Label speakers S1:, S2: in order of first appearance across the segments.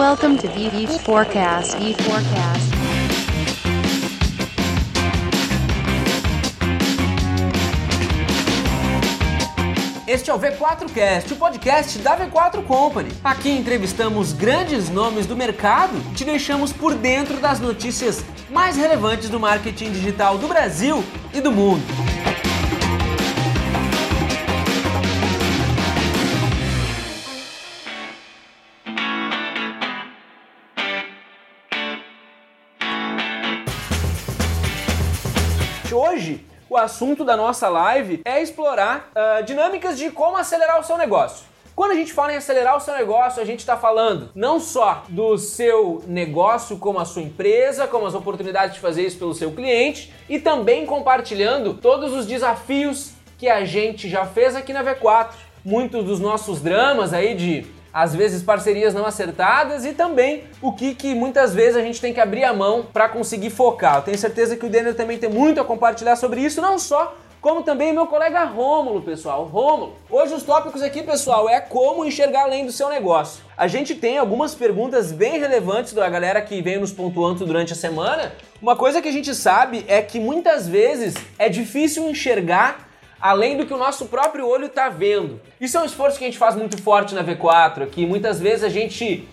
S1: Welcome to the Forecast. E Forecast.
S2: Este é o V4Cast, o podcast da V4 Company. Aqui entrevistamos grandes nomes do mercado e te deixamos por dentro das notícias mais relevantes do marketing digital do Brasil e do mundo. O assunto da nossa live é explorar uh, dinâmicas de como acelerar o seu negócio. Quando a gente fala em acelerar o seu negócio, a gente está falando não só do seu negócio como a sua empresa, como as oportunidades de fazer isso pelo seu cliente e também compartilhando todos os desafios que a gente já fez aqui na V4. Muitos dos nossos dramas aí de às vezes parcerias não acertadas e também o que, que muitas vezes a gente tem que abrir a mão para conseguir focar. Eu tenho certeza que o Denner também tem muito a compartilhar sobre isso, não só como também meu colega Rômulo, pessoal. Rômulo, hoje os tópicos aqui, pessoal, é como enxergar além do seu negócio. A gente tem algumas perguntas bem relevantes da galera que vem nos pontuando durante a semana. Uma coisa que a gente sabe é que muitas vezes é difícil enxergar além do que o nosso próprio olho está vendo. Isso é um esforço que a gente faz muito forte na V4, que muitas vezes a gente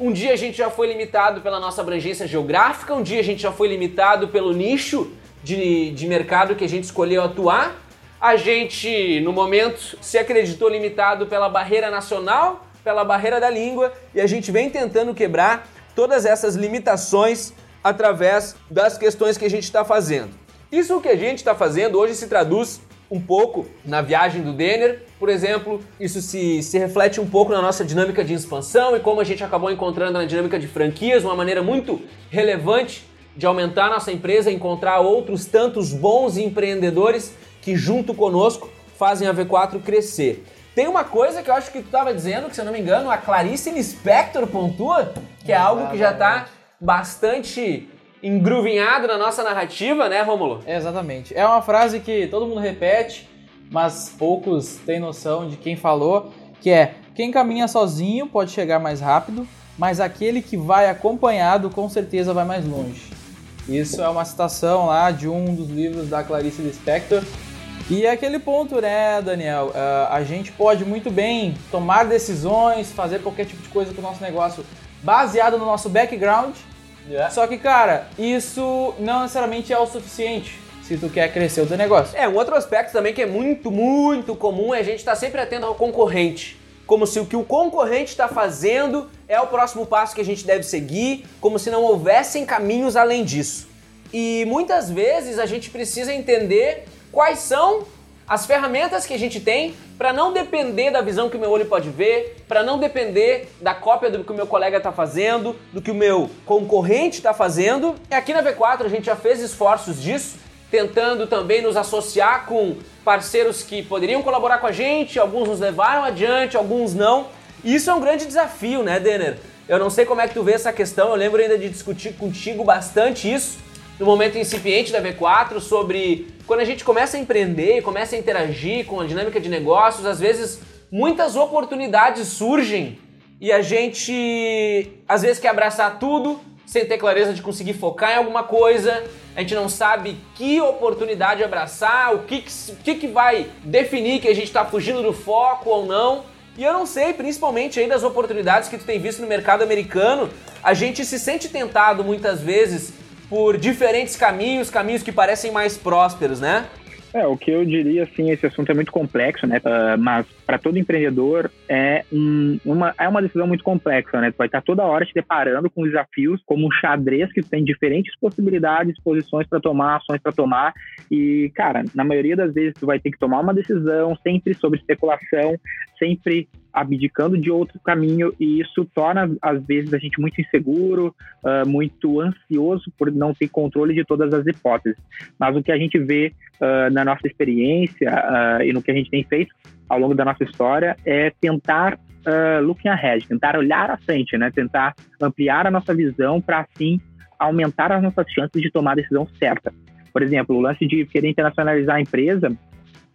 S2: um dia a gente já foi limitado pela nossa abrangência geográfica, um dia a gente já foi limitado pelo nicho de, de mercado que a gente escolheu atuar. A gente, no momento, se acreditou limitado pela barreira nacional, pela barreira da língua, e a gente vem tentando quebrar todas essas limitações através das questões que a gente está fazendo. Isso que a gente está fazendo hoje se traduz um pouco na viagem do Denner, por exemplo, isso se, se reflete um pouco na nossa dinâmica de expansão e como a gente acabou encontrando na dinâmica de franquias, uma maneira muito relevante de aumentar nossa empresa, encontrar outros tantos bons empreendedores que junto conosco fazem a V4 crescer. Tem uma coisa que eu acho que tu estava dizendo, que se eu não me engano, a Clarice Lispector pontua, que é algo que já está bastante engruvinhado na nossa narrativa, né, Romulo?
S3: exatamente. É uma frase que todo mundo repete, mas poucos têm noção de quem falou, que é: quem caminha sozinho pode chegar mais rápido, mas aquele que vai acompanhado com certeza vai mais longe. Isso é uma citação lá de um dos livros da Clarice Lispector. E é aquele ponto, né, Daniel? Uh, a gente pode muito bem tomar decisões, fazer qualquer tipo de coisa com o nosso negócio baseado no nosso background, Yeah. Só que, cara, isso não necessariamente é o suficiente se tu quer crescer o teu negócio.
S2: É, um outro aspecto também que é muito, muito comum é a gente estar tá sempre atento ao concorrente. Como se o que o concorrente está fazendo é o próximo passo que a gente deve seguir, como se não houvessem caminhos além disso. E muitas vezes a gente precisa entender quais são as ferramentas que a gente tem para não depender da visão que o meu olho pode ver, para não depender da cópia do que o meu colega está fazendo, do que o meu concorrente está fazendo. E aqui na V4 a gente já fez esforços disso, tentando também nos associar com parceiros que poderiam colaborar com a gente, alguns nos levaram adiante, alguns não. E isso é um grande desafio, né, Denner? Eu não sei como é que tu vê essa questão, eu lembro ainda de discutir contigo bastante isso no momento incipiente da V4 sobre quando a gente começa a empreender, começa a interagir com a dinâmica de negócios, às vezes muitas oportunidades surgem e a gente às vezes quer abraçar tudo sem ter clareza de conseguir focar em alguma coisa. A gente não sabe que oportunidade abraçar, o que, que, que vai definir que a gente está fugindo do foco ou não. E eu não sei, principalmente aí das oportunidades que tu tem visto no mercado americano, a gente se sente tentado muitas vezes por diferentes caminhos, caminhos que parecem mais prósperos, né?
S4: É, o que eu diria, assim, esse assunto é muito complexo, né? Uh, mas para todo empreendedor é, um, uma, é uma decisão muito complexa, né? Tu vai estar toda hora te deparando com desafios como um xadrez que tem diferentes possibilidades, posições para tomar, ações para tomar. E, cara, na maioria das vezes tu vai ter que tomar uma decisão sempre sobre especulação, sempre abdicando de outro caminho e isso torna às vezes a gente muito inseguro, uh, muito ansioso por não ter controle de todas as hipóteses. Mas o que a gente vê uh, na nossa experiência uh, e no que a gente tem feito ao longo da nossa história é tentar looking ahead, tentar olhar à frente, né? Tentar ampliar a nossa visão para assim aumentar as nossas chances de tomar a decisão certa. Por exemplo, o lance de querer internacionalizar a empresa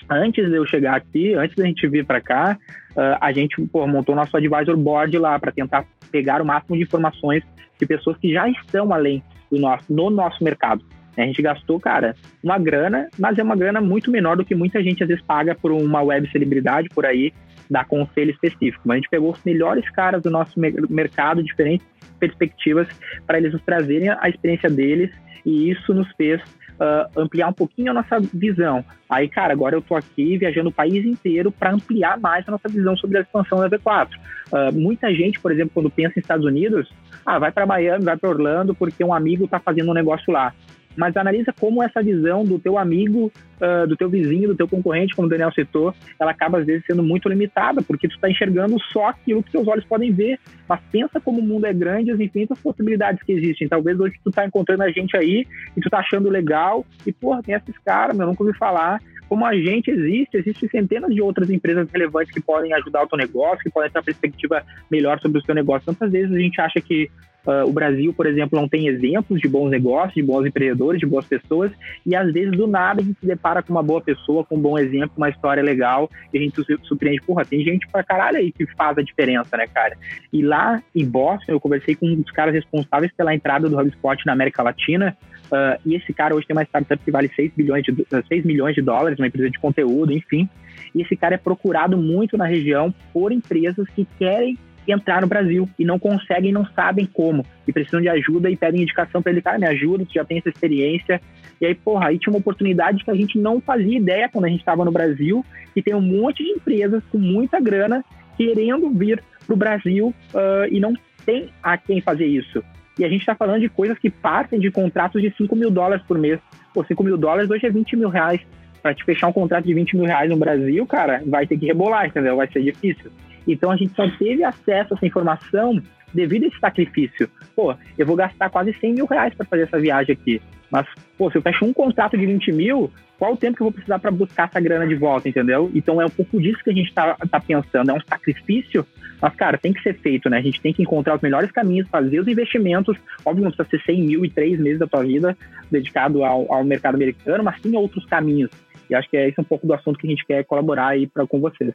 S4: antes de eu chegar aqui, antes da gente vir para cá, uh, a gente pô, montou nosso advisor board lá para tentar pegar o máximo de informações de pessoas que já estão além do nosso, no nosso mercado. A gente gastou, cara, uma grana, mas é uma grana muito menor do que muita gente às vezes paga por uma web celebridade por aí, dar conselho específico. Mas a gente pegou os melhores caras do nosso mercado, diferentes perspectivas, para eles nos trazerem a experiência deles, e isso nos fez uh, ampliar um pouquinho a nossa visão. Aí, cara, agora eu tô aqui viajando o país inteiro para ampliar mais a nossa visão sobre a expansão da V4. Uh, muita gente, por exemplo, quando pensa em Estados Unidos, ah, vai para Miami, vai para Orlando porque um amigo está fazendo um negócio lá mas analisa como essa visão do teu amigo, uh, do teu vizinho, do teu concorrente, como o Daniel citou, ela acaba às vezes sendo muito limitada, porque tu está enxergando só aquilo que teus olhos podem ver, mas pensa como o mundo é grande as infinitas possibilidades que existem. Talvez hoje tu tá encontrando a gente aí e tu tá achando legal e, porra, tem esses caras, meu, eu nunca ouvi falar, como a gente existe, existem centenas de outras empresas relevantes que podem ajudar o teu negócio, que podem ter uma perspectiva melhor sobre o seu negócio. Tantas vezes a gente acha que Uh, o Brasil, por exemplo, não tem exemplos de bons negócios, de bons empreendedores, de boas pessoas, e às vezes do nada a gente se depara com uma boa pessoa, com um bom exemplo, uma história legal, e a gente se surpreende, porra, tem gente pra caralho aí que faz a diferença, né, cara? E lá em Boston, eu conversei com um dos caras responsáveis pela entrada do HubSpot na América Latina, uh, e esse cara hoje tem uma startup que vale 6, bilhões de, 6 milhões de dólares, uma empresa de conteúdo, enfim, e esse cara é procurado muito na região por empresas que querem entrar no Brasil e não conseguem, não sabem como e precisam de ajuda e pedem indicação para ele, cara, me ajuda, tu já tem essa experiência. E aí, porra, aí tinha uma oportunidade que a gente não fazia ideia quando a gente estava no Brasil e tem um monte de empresas com muita grana querendo vir para o Brasil uh, e não tem a quem fazer isso. E a gente está falando de coisas que partem de contratos de 5 mil dólares por mês. Pô, 5 mil dólares hoje é 20 mil reais. Para te fechar um contrato de 20 mil reais no Brasil, cara, vai ter que rebolar, entendeu? Vai ser difícil. Então a gente só teve acesso a essa informação devido a esse sacrifício. Pô, eu vou gastar quase 100 mil reais para fazer essa viagem aqui. Mas, pô, se eu fecho um contrato de 20 mil, qual o tempo que eu vou precisar para buscar essa grana de volta, entendeu? Então é um pouco disso que a gente está tá pensando. É um sacrifício, mas, cara, tem que ser feito, né? A gente tem que encontrar os melhores caminhos, fazer os investimentos. Óbvio, não precisa ser 100 mil e três meses da tua vida dedicado ao, ao mercado americano, mas sim outros caminhos. E acho que é esse um pouco do assunto que a gente quer colaborar aí pra, com vocês.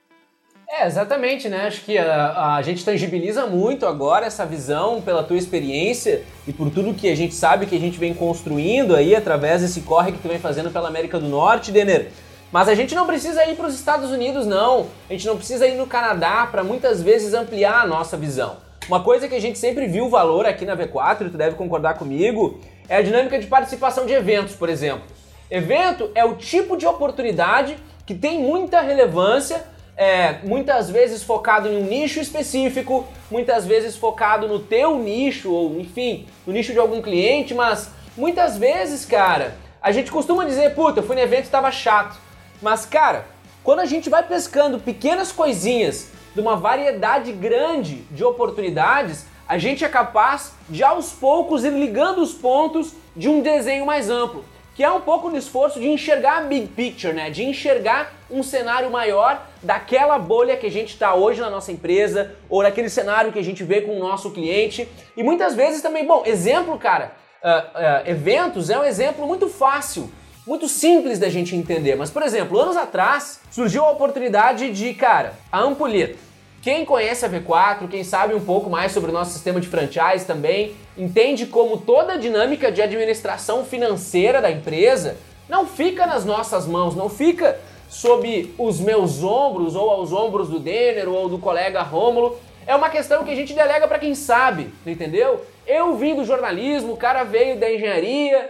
S2: É, exatamente, né? Acho que a, a, gente tangibiliza muito agora essa visão pela tua experiência e por tudo que a gente sabe que a gente vem construindo aí através desse corre que tu vem fazendo pela América do Norte, Denner. Mas a gente não precisa ir para os Estados Unidos, não. A gente não precisa ir no Canadá para muitas vezes ampliar a nossa visão. Uma coisa que a gente sempre viu valor aqui na V4, e tu deve concordar comigo, é a dinâmica de participação de eventos, por exemplo. Evento é o tipo de oportunidade que tem muita relevância é, muitas vezes focado em um nicho específico, muitas vezes focado no teu nicho, ou enfim, no nicho de algum cliente, mas muitas vezes, cara, a gente costuma dizer, puta, eu fui no evento e estava chato. Mas, cara, quando a gente vai pescando pequenas coisinhas de uma variedade grande de oportunidades, a gente é capaz de aos poucos ir ligando os pontos de um desenho mais amplo que é um pouco no esforço de enxergar a big picture, né? De enxergar um cenário maior daquela bolha que a gente está hoje na nossa empresa ou daquele cenário que a gente vê com o nosso cliente. E muitas vezes também, bom, exemplo, cara, uh, uh, eventos é um exemplo muito fácil, muito simples da gente entender. Mas, por exemplo, anos atrás surgiu a oportunidade de, cara, a Ampulheta quem conhece a V4, quem sabe um pouco mais sobre o nosso sistema de franchise também, entende como toda a dinâmica de administração financeira da empresa não fica nas nossas mãos, não fica sob os meus ombros ou aos ombros do Denner ou do colega Rômulo. É uma questão que a gente delega para quem sabe, entendeu? Eu vim do jornalismo, o cara veio da engenharia,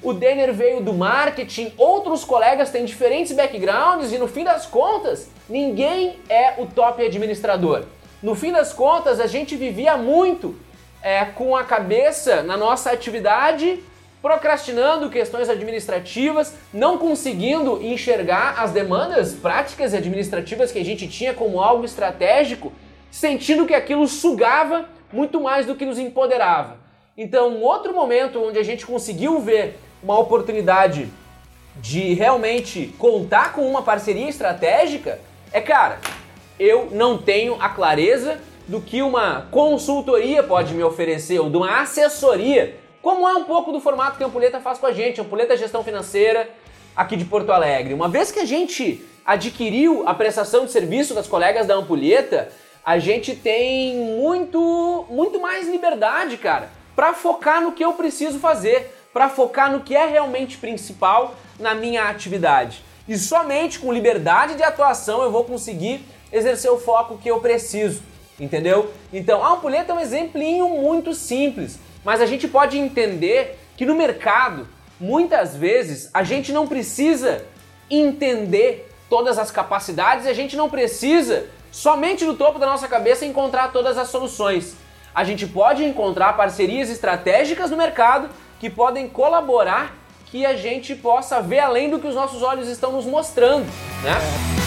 S2: o Denner veio do marketing, outros colegas têm diferentes backgrounds e no fim das contas, ninguém é o top administrador. No fim das contas, a gente vivia muito é, com a cabeça na nossa atividade, procrastinando questões administrativas, não conseguindo enxergar as demandas práticas e administrativas que a gente tinha como algo estratégico, sentindo que aquilo sugava muito mais do que nos empoderava. Então, um outro momento onde a gente conseguiu ver uma oportunidade de realmente contar com uma parceria estratégica, é cara, eu não tenho a clareza do que uma consultoria pode me oferecer ou de uma assessoria, como é um pouco do formato que a Ampulheta faz com a gente, a Ampulheta Gestão Financeira aqui de Porto Alegre. Uma vez que a gente adquiriu a prestação de serviço das colegas da Ampulheta, a gente tem muito, muito mais liberdade, cara, para focar no que eu preciso fazer, para focar no que é realmente principal na minha atividade. E somente com liberdade de atuação eu vou conseguir exercer o foco que eu preciso, entendeu? Então, a ampulheta é um exemplinho muito simples, mas a gente pode entender que no mercado, muitas vezes, a gente não precisa entender todas as capacidades e a gente não precisa somente no topo da nossa cabeça encontrar todas as soluções. A gente pode encontrar parcerias estratégicas no mercado que podem colaborar que a gente possa ver além do que os nossos olhos estão nos mostrando, né?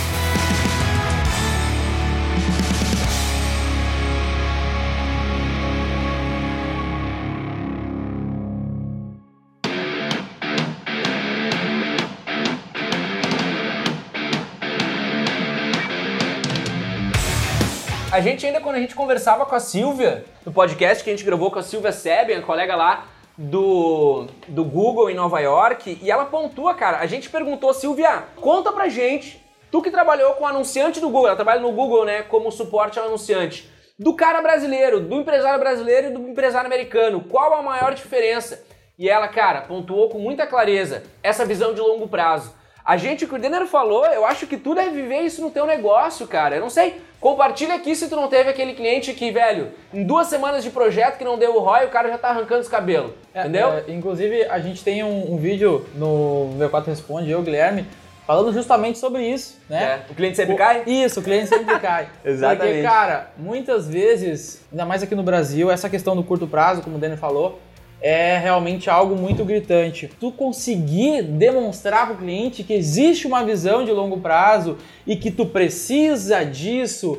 S2: A gente ainda, quando a gente conversava com a Silvia, no podcast que a gente gravou com a Silvia a colega lá do, do Google em Nova York, e ela pontua, cara, a gente perguntou, Silvia, conta pra gente, tu que trabalhou com anunciante do Google, ela trabalha no Google, né, como suporte ao anunciante, do cara brasileiro, do empresário brasileiro e do empresário americano, qual a maior diferença? E ela, cara, pontuou com muita clareza essa visão de longo prazo. A gente, o que o Denner falou, eu acho que tu deve viver isso no teu negócio, cara. Eu não sei. Compartilha aqui se tu não teve aquele cliente que, velho, em duas semanas de projeto que não deu o ROI, o cara já tá arrancando os cabelos.
S3: É,
S2: entendeu?
S3: é, inclusive, a gente tem um, um vídeo no V4 Responde, eu, Guilherme, falando justamente sobre isso, né?
S2: É, O cliente sempre cai?
S3: Isso, o cliente sempre cai.
S2: Exatamente.
S3: Porque, cara, muitas vezes, ainda mais aqui no Brasil, essa questão do curto prazo, como o Daniel falou, é realmente algo muito gritante. Tu conseguir demonstrar para o cliente que existe uma visão de longo prazo e que tu precisa disso,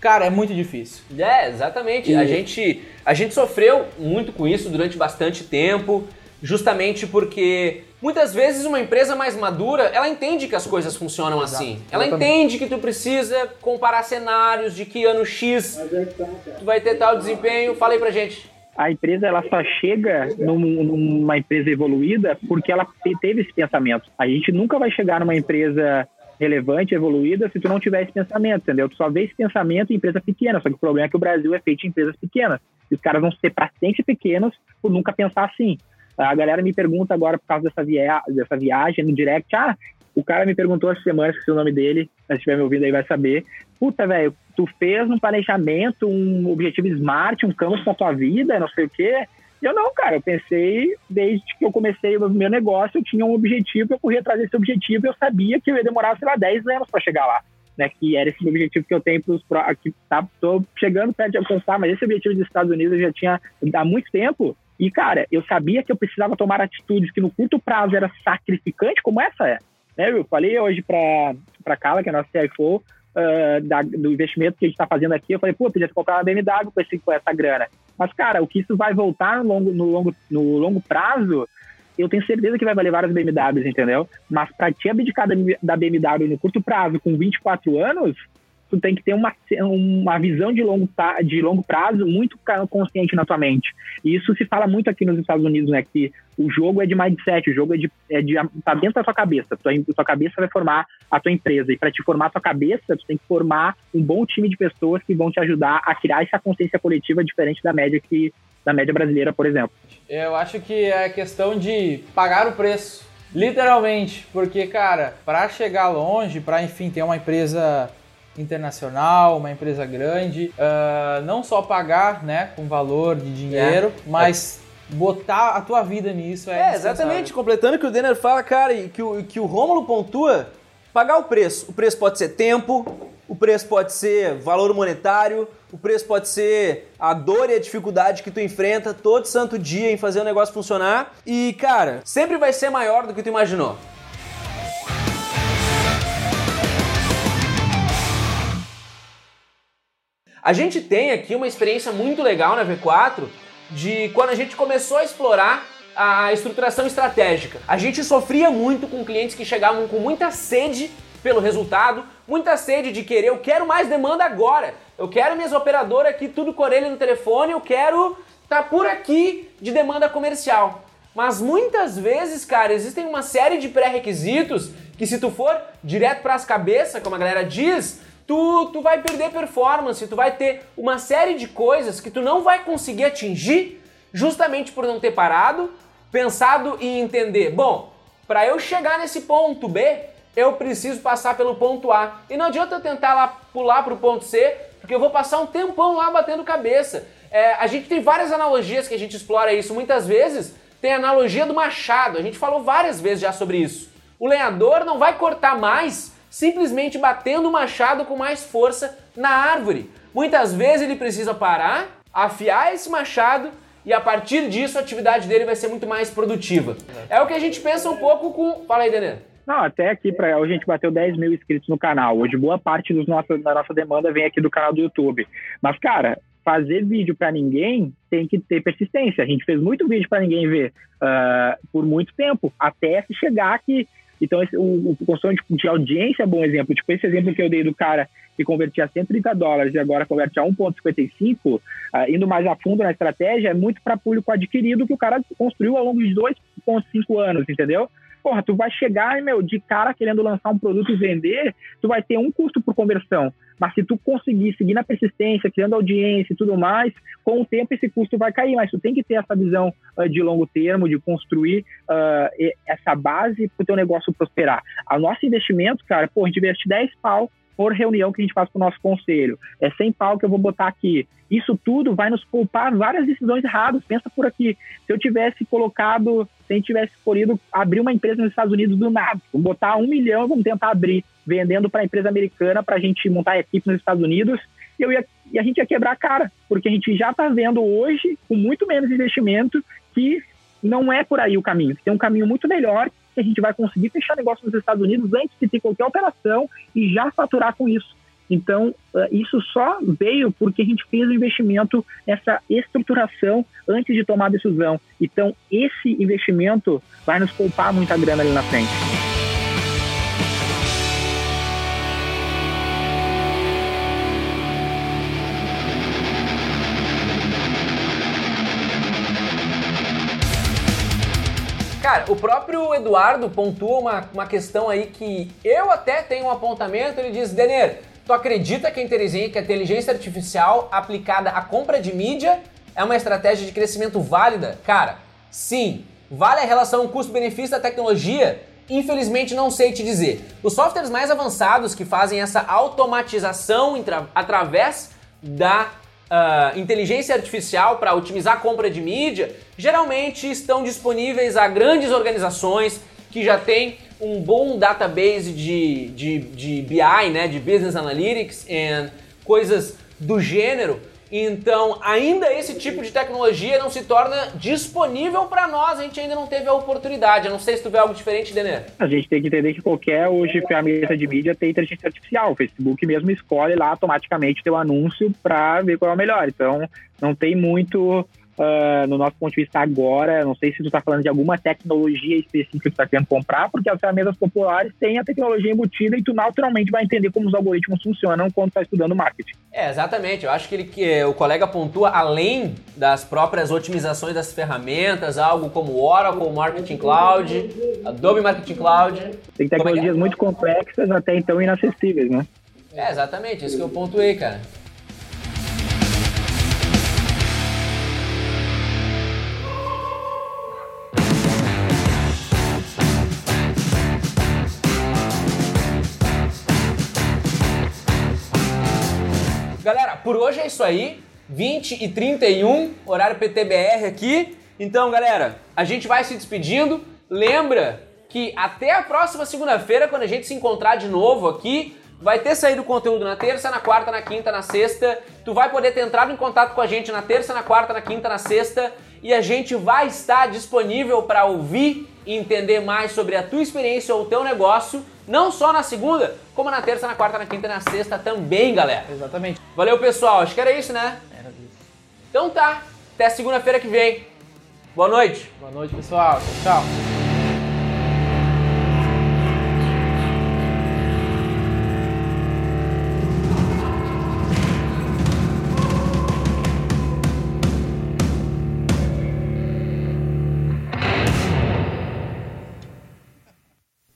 S3: cara, é muito difícil.
S2: É, exatamente.
S3: E-
S2: A, gente, a gente sofreu muito com isso durante bastante tempo, justamente porque muitas vezes uma empresa mais madura, ela entende que as coisas funcionam
S3: Exato.
S2: assim. Ela
S3: Exatamente.
S2: entende que tu precisa comparar cenários de que ano X tu vai ter tal desempenho. Fala aí pra gente.
S4: A empresa ela só chega num- numa empresa evoluída porque ela te- teve esse pensamento. A gente nunca vai chegar numa empresa relevante, evoluída, se tu não tiver esse pensamento, entendeu? Tu só vê esse pensamento em empresa pequena, só que o problema é que o Brasil é feito de empresas pequenas. E os caras vão ser pacientes pequenos por nunca pensar assim. A galera me pergunta agora por causa dessa, via dessa viagem no direct, ah, o cara me perguntou essa semana, esqueci o nome dele, se estiver me ouvindo aí vai saber. Puta, velho, tu fez um planejamento, um objetivo smart, um canvas pra tua vida, não sei o quê. E eu não, cara, eu pensei, desde que eu comecei o meu negócio, eu tinha um objetivo, eu corria atrás desse objetivo, eu sabia que eu ia demorar, sei lá, 10 anos para chegar lá. Né, que era esse objetivo que eu tenho para os aqui tá, tô chegando perto de alcançar, mas esse objetivo dos Estados Unidos eu já tinha há muito tempo. E cara, eu sabia que eu precisava tomar atitudes que no curto prazo era sacrificante, como essa é. Né, eu falei hoje para para Carla, que é a nossa CFO, ah, da- do investimento que a gente está fazendo aqui, eu falei, pô, podia ter comprado uma BMW com, esse, com essa grana. Mas, cara, o que isso vai voltar no longo, no longo, no longo prazo, eu tenho certeza que vai valer várias BMWs, entendeu? Mas para te abdicar da, da BMW no curto prazo, com 24 anos, tu tem que ter uma, uma visão de longo, de longo prazo muito consciente na tua mente. E isso se fala muito aqui nos Estados Unidos, né? Que o jogo é de mindset, o jogo é de, é de tá dentro da tua cabeça. Tua, tua cabeça vai formar a tua empresa. E para te formar a tua cabeça, tu tem que formar um bom time de pessoas que vão te ajudar a criar essa consciência coletiva diferente da média que da média brasileira, por exemplo.
S3: Eu acho que é questão de pagar o preço, literalmente, porque cara, para chegar longe, para enfim ter uma empresa internacional, uma empresa grande, ah, não só pagar, né, com valor de dinheiro, mas botar a tua vida nisso é,
S2: É, exatamente. Completando o que o Denner fala, cara, e que o, que o Rômulo pontua, pagar o preço. O preço pode ser tempo, o preço pode ser valor monetário, o preço pode ser a dor e a dificuldade que tu enfrenta todo santo dia em fazer o negócio funcionar. E, cara, sempre vai ser maior do que tu imaginou. A gente tem aqui uma experiência muito legal na V4 de quando a gente começou a explorar a estruturação estratégica. A gente sofria muito com clientes que chegavam com muita sede pelo resultado, muita sede de querer, eu quero mais demanda agora. Eu quero minhas operadoras aqui tudo com orelha no telefone, eu quero tá por aqui de demanda comercial. Mas muitas vezes, cara, existem uma série de pré-requisitos que se tu for direto para as cabeças, como a galera diz, tu, tu vai perder performance, tu vai ter uma série de coisas que tu não vai conseguir atingir justamente por não ter parado, pensado e entender. Bom, para eu chegar nesse ponto B, eu preciso passar pelo ponto A. E não adianta eu tentar lá pular para o ponto C, porque eu vou passar um tempão lá batendo cabeça. É, a gente tem várias analogias que a gente explora isso. Muitas vezes tem a analogia do machado. A gente falou várias vezes já sobre isso. O lenhador não vai cortar mais simplesmente batendo o machado com mais força na árvore. Muitas vezes ele precisa parar, afiar esse machado e a partir disso a atividade dele vai ser muito mais produtiva. É o que a gente pensa um pouco com. Fala aí, Denê.
S4: Não, até aqui, pra, a gente bateu 10 mil inscritos no canal. Hoje boa parte dos nossos, da nossa demanda vem aqui do canal do YouTube. Mas, cara, fazer vídeo para ninguém tem que ter persistência. A gente fez muito vídeo para ninguém ver uh, por muito tempo, até se chegar aqui. Então, esse, o, o de, de, audiência é um bom exemplo. Tipo, esse exemplo que eu dei do cara que convertia 130 dólares e agora converte a 1,55, uh, indo mais a fundo na estratégia, é muito para público adquirido que o cara construiu ao longo de 2,5 anos, entendeu? porra, tu vai chegar, meu, de cara querendo lançar um produto e vender, tu vai ter um custo por conversão. Mas se tu conseguir seguir na persistência, criando audiência e tudo mais, com o tempo esse custo vai cair. Mas tu tem que ter essa visão uh, de longo termo, de construir uh, essa base para o teu negócio prosperar. O nosso investimento, cara, pô, a gente investe 10 pau por reunião que a gente faz com o nosso conselho. É 100 pau que eu vou botar aqui. Isso tudo vai nos poupar várias decisões erradas. Pensa por aqui. Se eu tivesse colocado, se a gente tivesse escolhido abrir uma empresa nos Estados Unidos do nada, vamos botar um milhão, vamos tentar abrir, vendendo para a empresa americana para a gente montar a equipe nos Estados Unidos, eu ia, e a gente ia quebrar a cara, porque a gente já está vendo hoje, com muito menos investimento, que não é por aí o caminho. Tem um caminho muito melhor que a gente vai conseguir fechar negócio nos Estados Unidos antes de ter qualquer operação e já faturar com isso. Então, eh, isso só veio porque a gente fez o investimento, essa estruturação antes de tomar a decisão. Então, esse investimento vai nos poupar muita grana ali na frente.
S2: Cara, o próprio Eduardo pontua uma, uma questão aí que eu até tenho um apontamento. Ele diz: Denner, tu acredita que a inteligência artificial aplicada à compra de mídia é uma estratégia de crescimento válida? Cara, sim. Vale a relação custo-benefício da tecnologia? Infelizmente não sei te dizer. Os softwares mais avançados que fazem essa automatização através da uh, inteligência artificial para otimizar a compra de mídia, geralmente estão disponíveis a grandes organizações que já têm um bom database de, de, de BI, né, de Business Analytics e coisas do gênero então, ainda esse tipo de tecnologia não se torna disponível para nós, a gente ainda não teve a oportunidade. Eu não sei se tu vê algo diferente, Denner.
S4: A gente tem que entender que qualquer hoje ferramenta de mídia tem inteligência artificial. O Facebook mesmo escolhe lá automaticamente teu anúncio para ver qual é o melhor. Então, não tem muito uh, no nosso ponto de vista agora, não sei se tu está falando de alguma tecnologia específica que tu está querendo comprar, porque as ferramentas populares têm a tecnologia embutida e tu naturalmente vai entender como os algoritmos funcionam quando está estudando marketing.
S2: É, exatamente. Eu acho que, ele, que o colega pontua, além das próprias otimizações das ferramentas, algo como Oracle Marketing Cloud, Adobe Marketing Cloud.
S4: Tem tecnologias é? muito complexas, até então inacessíveis, né?
S2: É, exatamente. Isso que eu pontuei, cara. Por hoje é isso aí. 20 e 31, horário PTBR aqui. Então, galera, a gente vai se despedindo. Lembra que até a próxima segunda-feira, quando a gente se encontrar de novo aqui, vai ter saído conteúdo na terça, na quarta, na quinta, na sexta. Tu vai poder ter entrado em contato com a gente na terça, na quarta, na quinta, na sexta e a gente vai estar disponível para ouvir e entender mais sobre a tua experiência ou o teu negócio não só na segunda, como na terça, na quarta, na quinta e na sexta também, galera.
S3: Exatamente.
S2: Valeu, pessoal. Acho que era isso, né?
S3: Era isso.
S2: Então tá. Até segunda-feira que vem. Boa noite.
S3: Boa noite, pessoal. Tchau.